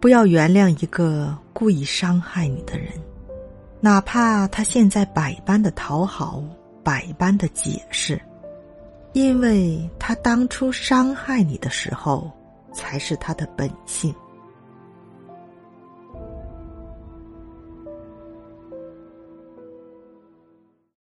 不要原谅一个故意伤害你的人哪怕他现在百般的讨好百般的解释因为他当初伤害你的时候才是他的本性。